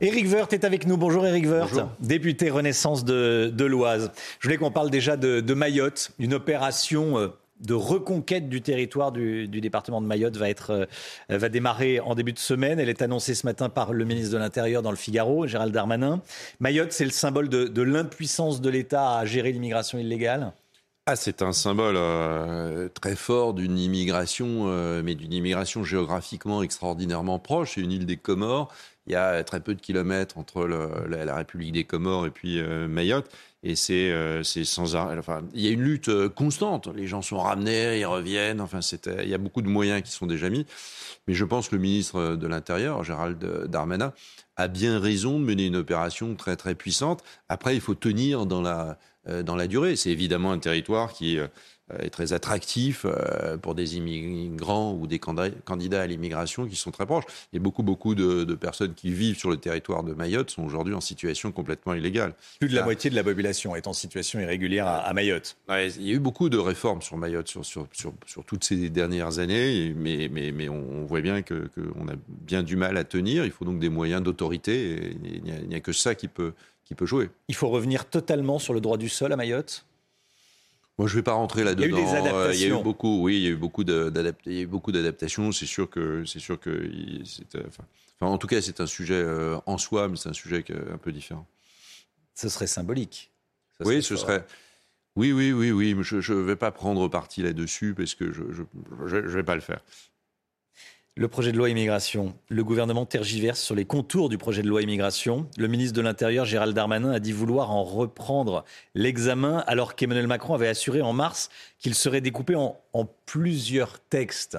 Éric Woerth est avec nous. Bonjour Éric Woerth, Bonjour. député Renaissance de, de l'Oise. Je voulais qu'on parle déjà de, de Mayotte, une opération euh, de reconquête du territoire du, du département de Mayotte va, être, euh, va démarrer en début de semaine. Elle est annoncée ce matin par le ministre de l'Intérieur dans le Figaro, Gérald Darmanin. Mayotte, c'est le symbole de, de l'impuissance de l'État à gérer l'immigration illégale? Ah, c'est un symbole euh, très fort d'une immigration, euh, mais d'une immigration géographiquement extraordinairement proche. C'est une île des Comores. Il y a très peu de kilomètres entre la, République des Comores et puis euh, Mayotte. Et c'est euh, sans. Enfin, il y a une lutte euh, constante. Les gens sont ramenés, ils reviennent. Enfin, il y a beaucoup de moyens qui sont déjà mis. Mais je pense que le ministre de l'Intérieur, Gérald Darmanin, a bien raison de mener une opération très très puissante. Après, il faut tenir dans la euh, dans la durée. C'est évidemment un territoire qui euh, est très attractif euh, pour des immigrants ou des candidats à l'immigration qui sont très proches. Et beaucoup, beaucoup de, de personnes qui vivent sur le territoire de Mayotte sont aujourd'hui en situation complètement illégale. Plus de la Ah. moitié de la population est en situation irrégulière à, à Mayotte. Ouais, il y a eu beaucoup de réformes sur Mayotte sur, sur, sur, sur toutes ces dernières années, mais, mais, mais on, on voit bien qu'on que a bien du mal à tenir. Il faut donc des moyens d'autorité, il n'y a, a que ça qui peut, qui peut jouer. Il faut revenir totalement sur le droit du sol à Mayotte? Moi, je ne vais pas rentrer là-dedans. Il y a eu des Euh, Il y a eu beaucoup, oui, il y a eu beaucoup de- d'adapt- il y a eu beaucoup d'adaptations. C'est sûr que, c'est sûr que, euh, enfin, enfin, en tout cas, c'est un sujet euh, en soi, mais c'est un sujet un peu différent. Ce serait symbolique. Oui, serait ce fort. serait. Oui, oui, oui, oui. mais Je ne vais pas prendre parti là-dessus parce que je ne vais pas le faire. Le projet de loi immigration. Le gouvernement tergiverse sur les contours du projet de loi immigration. Le ministre de l'Intérieur, Gérald Darmanin, a dit vouloir en reprendre l'examen alors qu'Emmanuel Macron avait assuré en mars qu'il serait découpé en, plusieurs textes.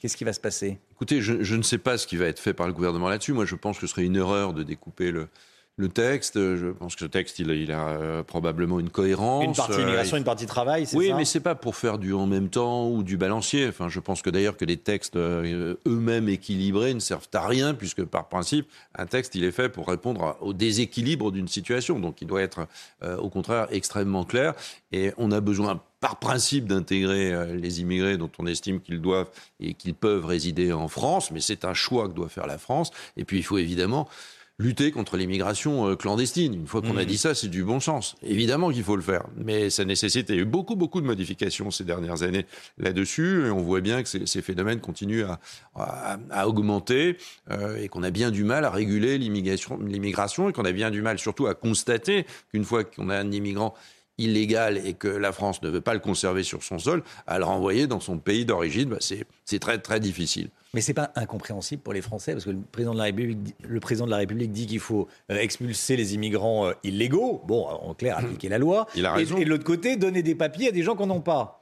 Qu'est-ce qui va se passer? Écoutez, je, je ne sais pas ce qui va être fait par le gouvernement là-dessus. Moi, je pense que ce serait une erreur de découper le, le texte. Je pense que ce texte, il, a- il a euh, probablement une cohérence. Une partie Euh, immigration, une partie travail, c'est Oui, ça mais c'est pas pour faire du en même temps ou du balancier. Enfin, je pense que d'ailleurs que les textes euh, eux-mêmes équilibrés ne servent à rien puisque par principe, un texte il est fait pour répondre au déséquilibre d'une situation. Donc, il doit être euh, au contraire extrêmement clair. Et on a besoin par principe d'intégrer euh, les immigrés dont on estime qu'ils doivent et qu'ils peuvent résider en France, mais c'est un choix que doit faire la France. Et puis, il faut évidemment lutter contre l'immigration euh, clandestine. Une fois qu'on a dit ça, c'est du bon sens. Évidemment qu'il faut le faire, mais ça nécessite, il y a eu beaucoup, beaucoup de modifications ces dernières années là-dessus, et on voit bien que ces, ces phénomènes continuent à, à- à augmenter, euh, et qu'on a bien du mal à réguler l'immigration, l'immigration, et qu'on a bien du mal surtout à constater qu'une fois qu'on a un immigrant illégal et que la France ne veut pas le conserver sur son sol, à le renvoyer dans son pays d'origine, bah, c'est très, très difficile. Mais c'est pas incompréhensible pour les Français parce que le président de la République, dit- le président de la République dit qu'il faut euh, expulser les immigrants euh, illégaux. Bon, en clair, appliquer la loi. Il a raison. Et, de l'autre côté, donner des papiers à des gens qu'on n'ont pas.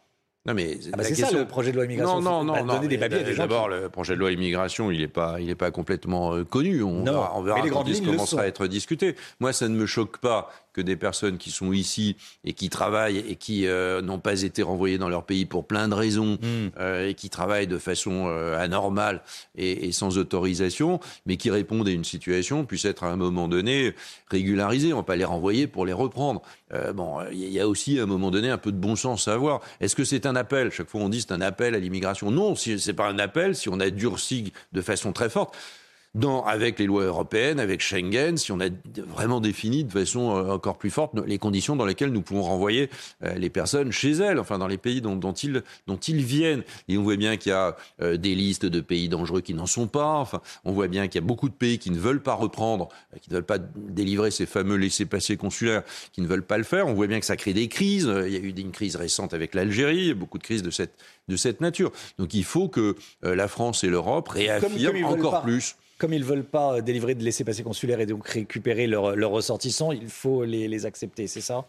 Non, mais Ah bah c'est ça le projet de loi immigration. Non, non, non, non. D'abord, qui- le projet de loi immigration, il n'est pas, il est pas complètement euh, connu. On Non, verra, on verra mais les quand il commencera à être discuté. Moi, ça ne me choque pas que des personnes qui sont ici et qui travaillent et qui euh, n'ont pas été renvoyées dans leur pays pour plein de raisons Hmm. euh, et qui travaillent de façon euh, anormale et, et sans autorisation, mais qui répondent à une situation, puissent être à un moment donné régularisées. On ne va pas les renvoyer pour les reprendre. Bon, il y a aussi à un moment donné un peu de bon sens à avoir. Est-ce que c'est un appel? Chaque fois on dit c'est un appel à l'immigration. Non, si c'est pas un appel, si on a durci de façon très forte. Dans, avec les lois européennes, avec Schengen, si on a vraiment défini de façon euh, encore plus forte les conditions dans lesquelles nous pouvons renvoyer euh, les personnes chez elles, enfin dans les pays dont, dont ils, dont ils viennent. Et on voit bien qu'il y a euh, des listes de pays dangereux qui n'en sont pas. Enfin, on voit bien qu'il y a beaucoup de pays qui ne veulent pas reprendre, qui ne veulent pas délivrer ces fameux laissés-passer consulaires, qui ne veulent pas le faire. On voit bien que ça crée des crises. Il y a eu une crise récente avec l'Algérie, beaucoup de crises de cette, de cette nature. Donc il faut que la France et l'Europe réaffirment comme encore plus. Comme ils ne veulent pas euh, délivrer de laissez-passer consulaires et donc récupérer leurs ressortissants, il faut les, les accepter, c'est ça?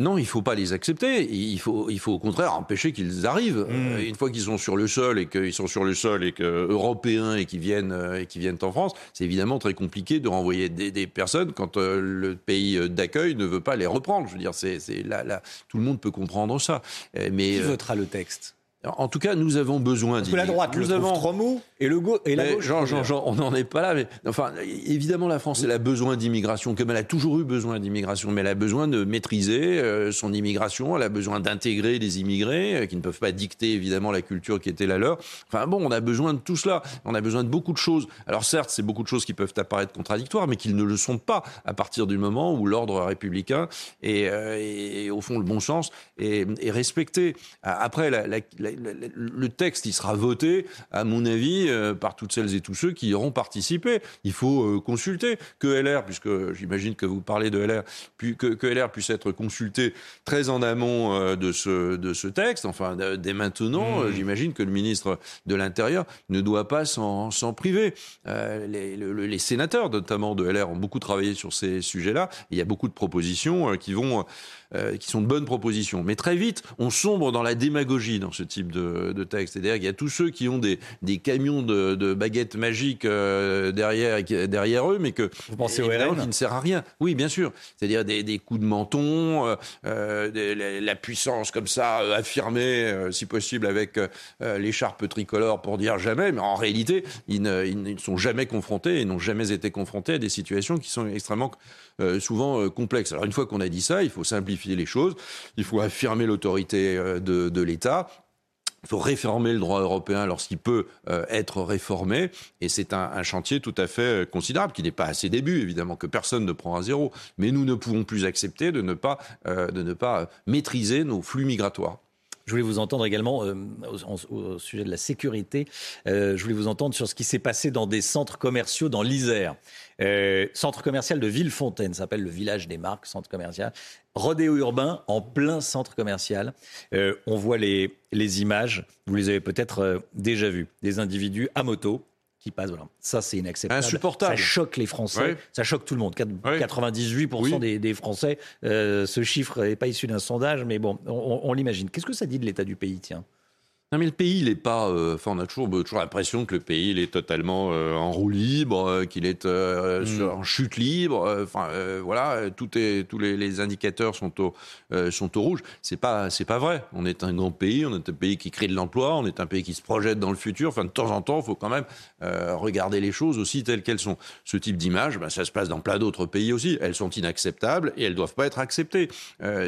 Non, il ne faut pas les accepter. Il faut, il faut au contraire empêcher qu'ils arrivent. Mm. Euh, Une fois qu'ils sont sur le sol et qu'ils sont sur le sol et que européens et qu'ils viennent euh, et qui viennent en France, c'est évidemment très compliqué de renvoyer des, des personnes quand euh, le pays d'accueil ne veut pas les reprendre. Je veux dire, c'est là, là, tout le monde peut comprendre ça. Mais Qui votera le texte? En tout cas, nous avons besoin. Parce que la droite nous le avons mou et, le go et la mais gauche. Jean, Jean, on n'en est pas là. Mais enfin, évidemment, la France, elle a besoin d'immigration, comme elle a toujours eu besoin d'immigration, mais elle a besoin de maîtriser euh, son immigration. Elle a besoin d'intégrer les immigrés euh, qui ne peuvent pas dicter évidemment la culture qui était la leur. Enfin bon, on a besoin de tout cela. On a besoin de beaucoup de choses. Alors certes, c'est beaucoup de choses qui peuvent apparaître contradictoires, mais qui ne le sont pas à partir du moment où l'ordre républicain et, euh, et, au fond le bon sens est, est respecté. Après, la, la, la, le texte, il sera voté, à mon avis, euh, par toutes celles et tous ceux qui y auront participé. Il faut euh, consulter que LR, puisque j'imagine que vous parlez de LR, puis que, que, LR puisse être consulté très en amont euh, de, ce, de ce texte. Enfin, dès maintenant, mmh. j'imagine que le ministre de l'Intérieur ne doit pas s'en priver. Les, le, les, sénateurs, notamment de LR, ont beaucoup travaillé sur ces sujets-là. Il y a beaucoup de propositions qui vont euh, qui sont de bonnes propositions. Mais très vite, on sombre dans la démagogie dans ce type de, de texte. C'est-à-dire qu'il y a tous ceux qui ont des, des camions de, de baguettes magiques euh, derrière, derrière eux, mais que vous pensez au RN qui ne sert à rien. Oui, bien sûr. C'est-à-dire des, des, coups de menton, euh, des, la puissance comme ça affirmée, euh, si possible avec euh, l'écharpe tricolore pour dire jamais. Mais en réalité, ils ne, ils ne sont jamais confrontés et n'ont jamais été confrontés à des situations qui sont extrêmement euh, souvent euh, complexes. Alors une fois qu'on a dit ça, il faut simplifier les choses, il faut affirmer l'autorité euh, de, de l'État. Il faut réformer le droit européen lorsqu'il peut euh, être réformé, et c'est un, chantier tout à fait considérable, qui n'est pas à ses débuts, évidemment, que personne ne prend à zéro. Mais nous ne pouvons plus accepter de ne pas, euh, de ne pas maîtriser nos flux migratoires. Je voulais vous entendre également euh, au, au, sujet de la sécurité. Euh, je voulais vous entendre sur ce qui s'est passé dans des centres commerciaux dans l'Isère. Euh, centre commercial de Villefontaine, s'appelle le village des marques, centre commercial. Rodéo urbain en plein centre commercial. Euh, on voit les, les images, vous les avez peut-être euh, déjà vues. Des individus à moto qui passent. Voilà. Ça, c'est inacceptable. Insupportable. Ça choque les Français. Oui. Ça choque tout le monde. 98% Oui. des, des, Français. Euh, ce chiffre n'est pas issu d'un sondage, mais bon, on, on l'imagine. Qu'est-ce que ça dit de l'état du pays, tiens? Non mais le pays, il est pas. Euh, enfin, on a toujours, toujours l'impression que le pays, il est totalement euh, en roue libre, euh, qu'il est mmh. sur, en chute libre. Enfin, voilà, tout est, tous les, les, indicateurs sont au, sont au rouge. C'est pas, c'est pas vrai. On est un grand pays, on est un pays qui crée de l'emploi, on est un pays qui se projette dans le futur. Enfin, de temps en temps, il faut quand même regarder les choses aussi telles qu'elles sont. Ce type d'image, ben, ça se passe dans plein d'autres pays aussi. Elles sont inacceptables et elles doivent pas être acceptées.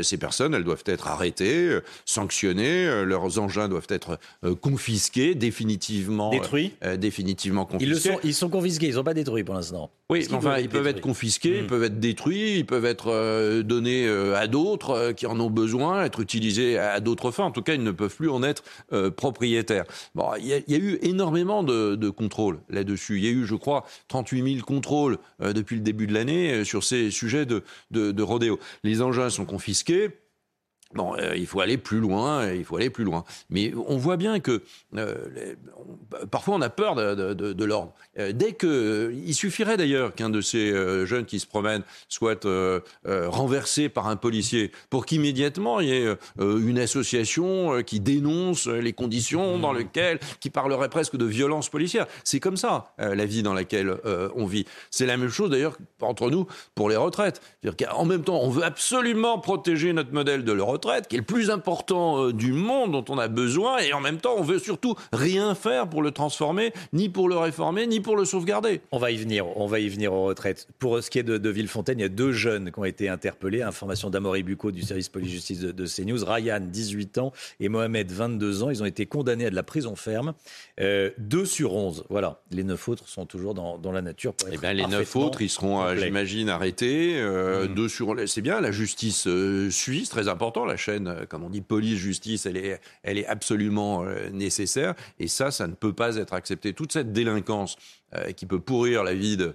ces personnes, elles doivent être arrêtées, sanctionnées. leurs engins doivent être confisqués, définitivement détruits, euh, définitivement confisqués. Ils, le sont, ils sont confisqués, ils sont pas détruits pour l'instant. Oui, mais enfin, ils peuvent être confisqués, mmh. ils peuvent être détruits, ils peuvent être euh, donnés euh, à d'autres euh, qui en ont besoin, être utilisés à, à d'autres fins. En tout cas, ils ne peuvent plus en être euh, propriétaires. Bon, il y, y, a eu énormément de, de contrôles là-dessus. Il y a eu, je crois, 38 000 contrôles euh, depuis le début de l'année sur ces sujets de, de, de rodéo. Les engins sont confisqués. Bon, euh, il faut aller plus loin, il faut aller plus loin. Mais on voit bien que euh, les, on, parfois on a peur de, de, de l'ordre. Euh, dès que, il suffirait d'ailleurs qu'un de ces jeunes qui se promènent soit renversé par un policier pour qu'immédiatement il y ait une association qui dénonce les conditions dans lesquelles, qui parlerait presque de violence policière. C'est comme ça la vie dans laquelle on vit. C'est la même chose d'ailleurs entre nous pour les retraites. En même temps, on veut absolument protéger notre modèle de leur retraite, qui est le plus important euh, du monde, dont on a besoin, et en même temps, on veut surtout rien faire pour le transformer, ni pour le réformer, ni pour le sauvegarder. On va y venir, on va y venir aux retraites. Pour ce qui est de, de Villefontaine, il y a deux jeunes qui ont été interpellés. Information d'Amory Bucco du service police-justice de, de, CNews. Ryan, 18 ans, et Mohamed, 22 ans. Ils ont été condamnés à de la prison ferme. Euh, deux sur 11. Voilà. Les neuf autres sont toujours dans, dans la nature. Eh bien, les neuf autres, ils seront, euh, j'imagine, arrêtés. Euh, mmh. Deux sur, c'est bien. La justice euh, suisse, très important la chaîne, euh, comme on dit, police-justice, elle est, elle est absolument euh, nécessaire. Et ça, ça ne peut pas être accepté. Toute cette délinquance euh, qui peut pourrir la vie de,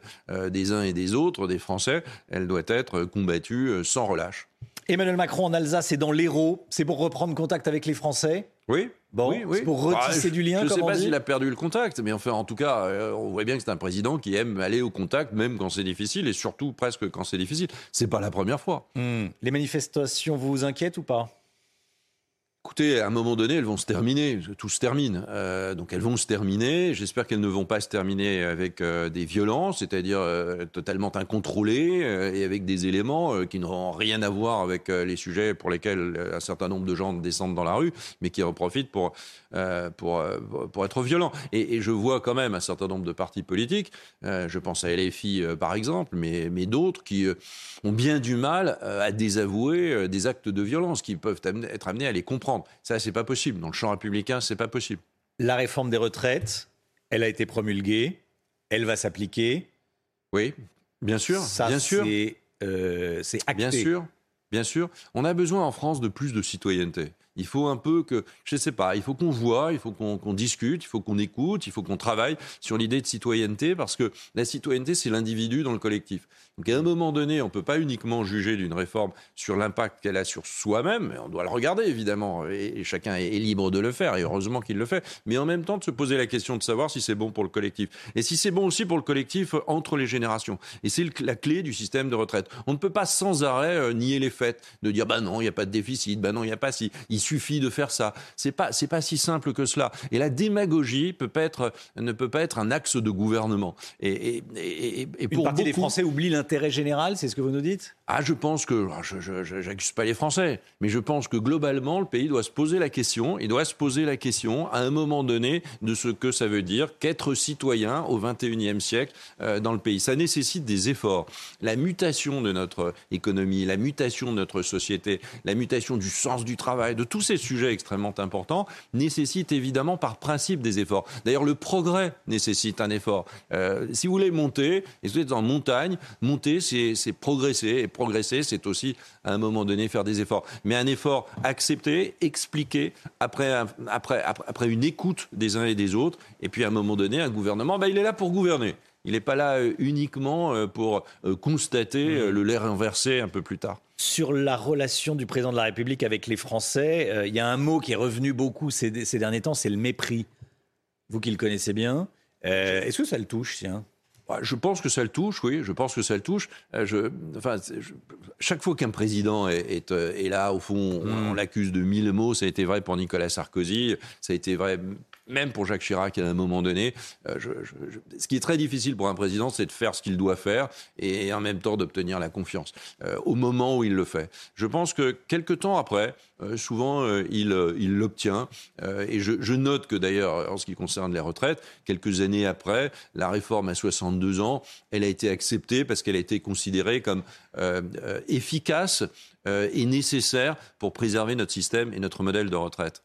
des uns et des autres, des Français, elle doit être combattue sans relâche. Emmanuel Macron en Alsace et dans l'Hérault, c'est pour reprendre contact avec les Français? Oui. Bon, oui, oui. c'est pour retisser Bah, du lien, Je ne sais pas s'il a perdu le contact, mais enfin, en tout cas, euh, on voit bien que c'est un président qui aime aller au contact, même quand c'est difficile, et surtout presque quand c'est difficile. C'est pas la première fois. Hmm. Les manifestations vous inquiètent ou pas? Écoutez, à un moment donné, elles vont se terminer. Tout se termine. Euh, donc elles vont se terminer. J'espère qu'elles ne vont pas se terminer avec euh, des violences, c'est-à-dire euh, totalement incontrôlées et avec des éléments qui n'auront rien à voir avec les sujets pour lesquels un certain nombre de gens descendent dans la rue, mais qui en profitent pour, pour, pour être violents. Et, je vois quand même un certain nombre de partis politiques, je pense à LFI par exemple, mais, mais d'autres qui ont bien du mal à désavouer des actes de violence, qui peuvent être amenés à les comprendre. Ça, c'est pas possible. Dans le champ républicain, c'est pas possible. La réforme des retraites, elle a été promulguée, elle va s'appliquer. Oui, bien sûr, Ça, bien sûr, C'est euh, acté. bien sûr, bien sûr. On a besoin en France de plus de citoyenneté. Il faut un peu que, je sais pas, il faut qu'on voit, il faut qu'on qu'on discute, il faut qu'on écoute, il faut qu'on travaille sur l'idée de citoyenneté, parce que la citoyenneté, c'est l'individu dans le collectif. Donc à un moment donné, on peut pas uniquement juger d'une réforme sur l'impact qu'elle a sur soi-même, on doit le regarder évidemment, et, et chacun est, est libre de le faire, et heureusement qu'il le fait, mais en même temps de se poser la question de savoir si c'est bon pour le collectif, et si c'est bon aussi pour le collectif euh, entre les générations. Et c'est la clé du système de retraite. On ne peut pas sans arrêt euh, nier les faits, de dire bah non, il n'y a pas de déficit, bah non, il n'y a pas si, il suffit de faire ça. C'est pas, c'est pas si simple que cela. Et la démagogie peut pas être, ne peut pas être un axe de gouvernement. Et, et, et, et Une pour partie des Français oublie l'intérêt général, c'est ce que vous nous dites? Ah, je pense que, alors, je j'accuse pas les Français, mais je pense que globalement, le pays doit se poser la question, il doit se poser la question à un moment donné de ce que ça veut dire qu'être citoyen au 21e siècle euh, dans le pays. Ça nécessite des efforts. La mutation de notre économie, la mutation de notre société, la mutation du sens du travail, de tous ces sujets extrêmement importants, nécessite évidemment par principe des efforts. D'ailleurs, le progrès nécessite un effort. Euh, si vous voulez monter, et vous êtes en montagne, monter, c'est progresser. Et progresser, c'est aussi, à un moment donné, faire des efforts. Mais un effort accepté, expliqué, après, après, après, une écoute des uns et des autres. Et puis, à un moment donné, un gouvernement, bah, il est là pour gouverner. Il n'est pas là euh, uniquement euh, pour euh, constater le lait renversé un peu plus tard. Sur la relation du président de la République avec les Français, il y a un mot qui est revenu beaucoup ces, derniers temps, c'est le mépris. Vous qui le connaissez bien, est-ce que ça le touche tiens? Je pense que ça le touche, oui. Je pense que ça le touche. Euh, je, enfin, je- chaque fois qu'un président est, est, euh, est là, au fond, on, on l'accuse de mille mots. Ça a été vrai pour Nicolas Sarkozy. Ça a été vrai même pour Jacques Chirac à un moment donné. Euh, ce qui est très difficile pour un président, c'est de faire ce qu'il doit faire et en même temps d'obtenir la confiance euh, au moment où il le fait. Je pense que quelques temps après, euh, souvent, il l'obtient. Et je, note que d'ailleurs, en ce qui concerne les retraites, quelques années après, la réforme à 62 ans, elle a été acceptée parce qu'elle a été considérée comme efficace et nécessaire pour préserver notre système et notre modèle de retraite.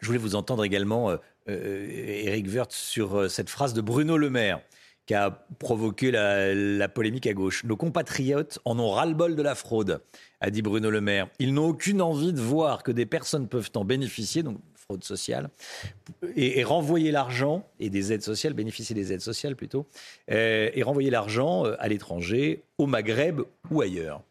Je voulais vous entendre également, Éric Woerth, sur euh, cette phrase de Bruno Le Maire qui a provoqué la, polémique à gauche. Nos compatriotes en ont ras-le-bol de la fraude, a dit Bruno Le Maire. Ils n'ont aucune envie de voir que des personnes peuvent en bénéficier, donc fraude sociale, et, renvoyer l'argent, et des aides sociales, bénéficier des aides sociales plutôt, euh, et renvoyer l'argent euh, à l'étranger, au Maghreb ou ailleurs.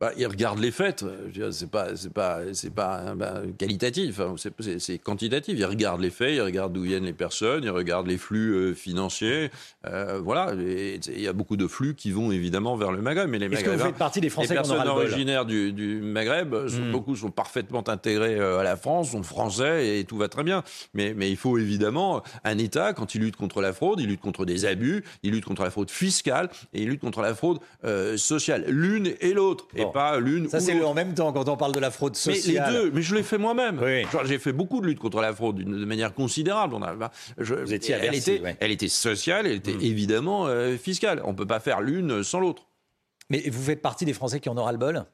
Bah, il regarde les veux dire, C'est pas, c'est pas, c'est pas hein, bah, qualitatif. hein, c'est- c'est c'est quantitatif. Il regarde les faits, il regarde d'où viennent les personnes, il regarde les flux euh, financiers. Euh, voilà. Il y a beaucoup de flux qui vont évidemment vers le Maghreb. Mais les Est-ce que vous faites partie des les Français ont personnes originaires du, du Maghreb, euh, sont- Mm. beaucoup sont parfaitement intégrés euh, à la France, sont français et tout va très bien. Mais, mais il faut évidemment un État, quand il lutte contre la fraude, il lutte contre des abus, il lutte contre la fraude fiscale et il lutte contre la fraude euh, sociale. L'une et l'autre, Pas l'une Ça, c'est le en même temps quand on parle de la fraude Mais les sociale. deux, mais je l'ai fait moi-même. Oui. J'ai fait beaucoup de lutte contre la fraude de manière considérable. On a, bah, je- Vous étiez elle, était, ouais. elle était sociale, elle était évidemment euh, fiscale. On peut pas faire l'une sans l'autre. Mais vous faites partie des Français qui en ont ras-le-bol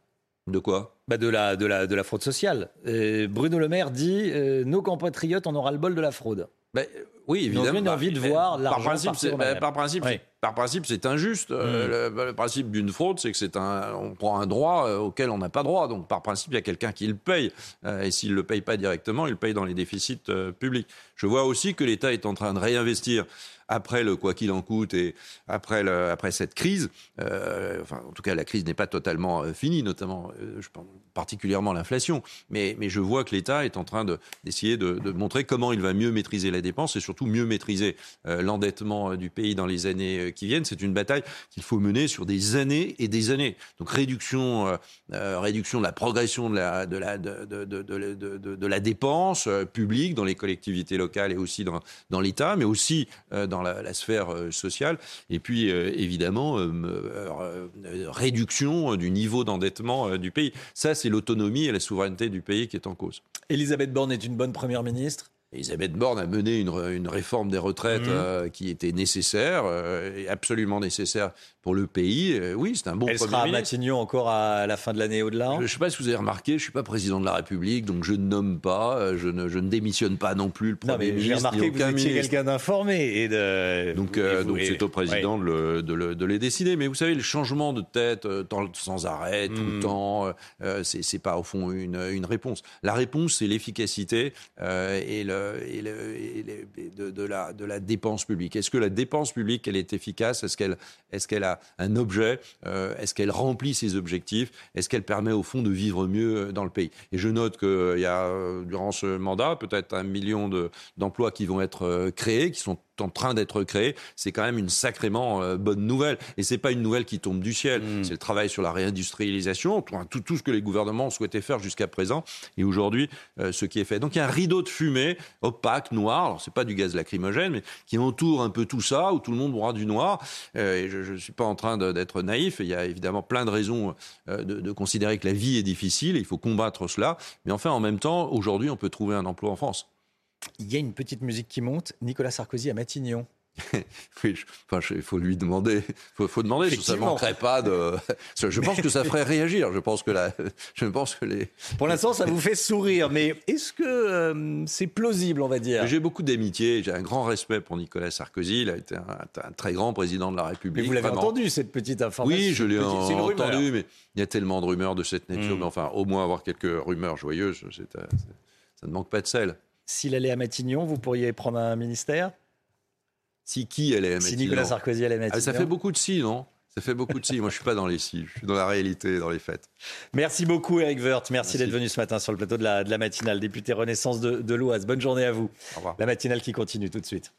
De quoi? Bah de, la, de, la, de la fraude sociale. Euh, Bruno Le Maire dit euh, Nos compatriotes en ont ras-le-bol de la fraude. Ben, Oui, évidemment. Donc, on a envie de voir par principe, c'est, bah, par principe, par principe, c'est injuste. Euh, mm. le, principe d'une fraude, c'est que c'est un, on prend un droit euh, auquel on n'a pas droit. Donc, par principe, il y a quelqu'un qui le paye. Euh, et s'il le paye pas directement, il le paye dans les déficits publics. Je vois aussi que l'État est en train de réinvestir après le quoi qu'il en coûte et après, le, après cette crise, euh, enfin en tout cas la crise n'est pas totalement euh, finie, notamment euh, je pense particulièrement l'inflation, mais, mais je vois que l'État est en train d'essayer de, montrer comment il va mieux maîtriser la dépense et surtout mieux maîtriser l'endettement du pays dans les années qui viennent. C'est une bataille qu'il faut mener sur des années et des années. Donc réduction, réduction de la progression de la dépense publique dans les collectivités locales et aussi dans, dans l'État, mais aussi dans dans la, sphère euh, sociale. Et puis, euh, évidemment, euh, réduction du niveau d'endettement du pays. Ça, c'est l'autonomie et la souveraineté du pays qui est en cause. Elisabeth Borne est une bonne première ministre Elisabeth Borne a mené une, une réforme des retraites mmh. qui était nécessaire, et absolument nécessaire pour le pays, euh, oui, c'est un bon Elle sera à Matignon encore à la fin de l'année au-delà Je ne sais pas si vous avez remarqué, je ne suis pas président de la République, donc je ne nomme pas, euh, je ne, je ne démissionne pas non plus le Premier ministre. J'ai remarqué que vous étiez quelqu'un d'informé. Et de... Donc euh, donc c'est au président de, le, de, les décider. Mais vous savez, le changement de tête sans arrêt, tout le hmm. temps, c'est c'est pas au fond une, une réponse. La réponse, c'est l'efficacité et, le, et, le, de, la, dépense publique. Est-ce que la dépense publique, elle est efficace? Est-ce qu'elle est a un objet? Euh, Est-ce qu'elle remplit ses objectifs? Est-ce qu'elle permet au fond de vivre mieux euh, dans le pays? Et je note qu'il euh, y a, durant ce mandat, peut-être un million d'emplois qui vont être créés, qui sont en train d'être créé, c'est quand même une sacrément euh, bonne nouvelle. Et c'est pas une nouvelle qui tombe du ciel. Mm. C'est le travail sur la réindustrialisation, tout, tout, ce que les gouvernements souhaitaient faire jusqu'à présent, et aujourd'hui euh, ce qui est fait. Donc il y a un rideau de fumée opaque, noir. Alors c'est pas du gaz lacrymogène, mais qui entoure un peu tout ça, où tout le monde aura du noir. Euh, et je, ne suis pas en train d'être naïf. Il y a évidemment plein de raisons de, de considérer que la vie est difficile. Et il faut combattre cela. Mais enfin, en même temps, aujourd'hui, on peut trouver un emploi en France. Il y a une petite musique qui monte. Nicolas Sarkozy à Matignon. oui, il faut lui demander. Il faut, demander. Ça ne manquerait pas de. Je pense que ça ferait réagir. Je pense que la... je pense que les. Pour l'instant, ça vous fait sourire, mais est-ce que euh, c'est plausible, on va dire? J'ai beaucoup d'amitié. J'ai un grand respect pour Nicolas Sarkozy. Il a été un, très grand président de la République. Mais vous l'avez entendu cette petite information Oui, je l'ai entendu, mais il y a tellement de rumeurs de cette nature. Hmm. Mais enfin, au moins avoir quelques rumeurs joyeuses, euh, ça ne manque pas de sel. S'il allait à Matignon, vous pourriez prendre un ministère? Si qui allait à Matignon? Si Nicolas Sarkozy allait à Matignon. Ah, ça fait beaucoup de si, non? Ça fait beaucoup de si. Moi, je suis pas dans les si. Je suis dans la réalité, dans les faits. Merci beaucoup, Eric Woerth. Merci, d'être venu ce matin sur le plateau de la, de la matinale. Député Renaissance de, de l'Oise. Bonne journée à vous. Au revoir. La matinale qui continue tout de suite.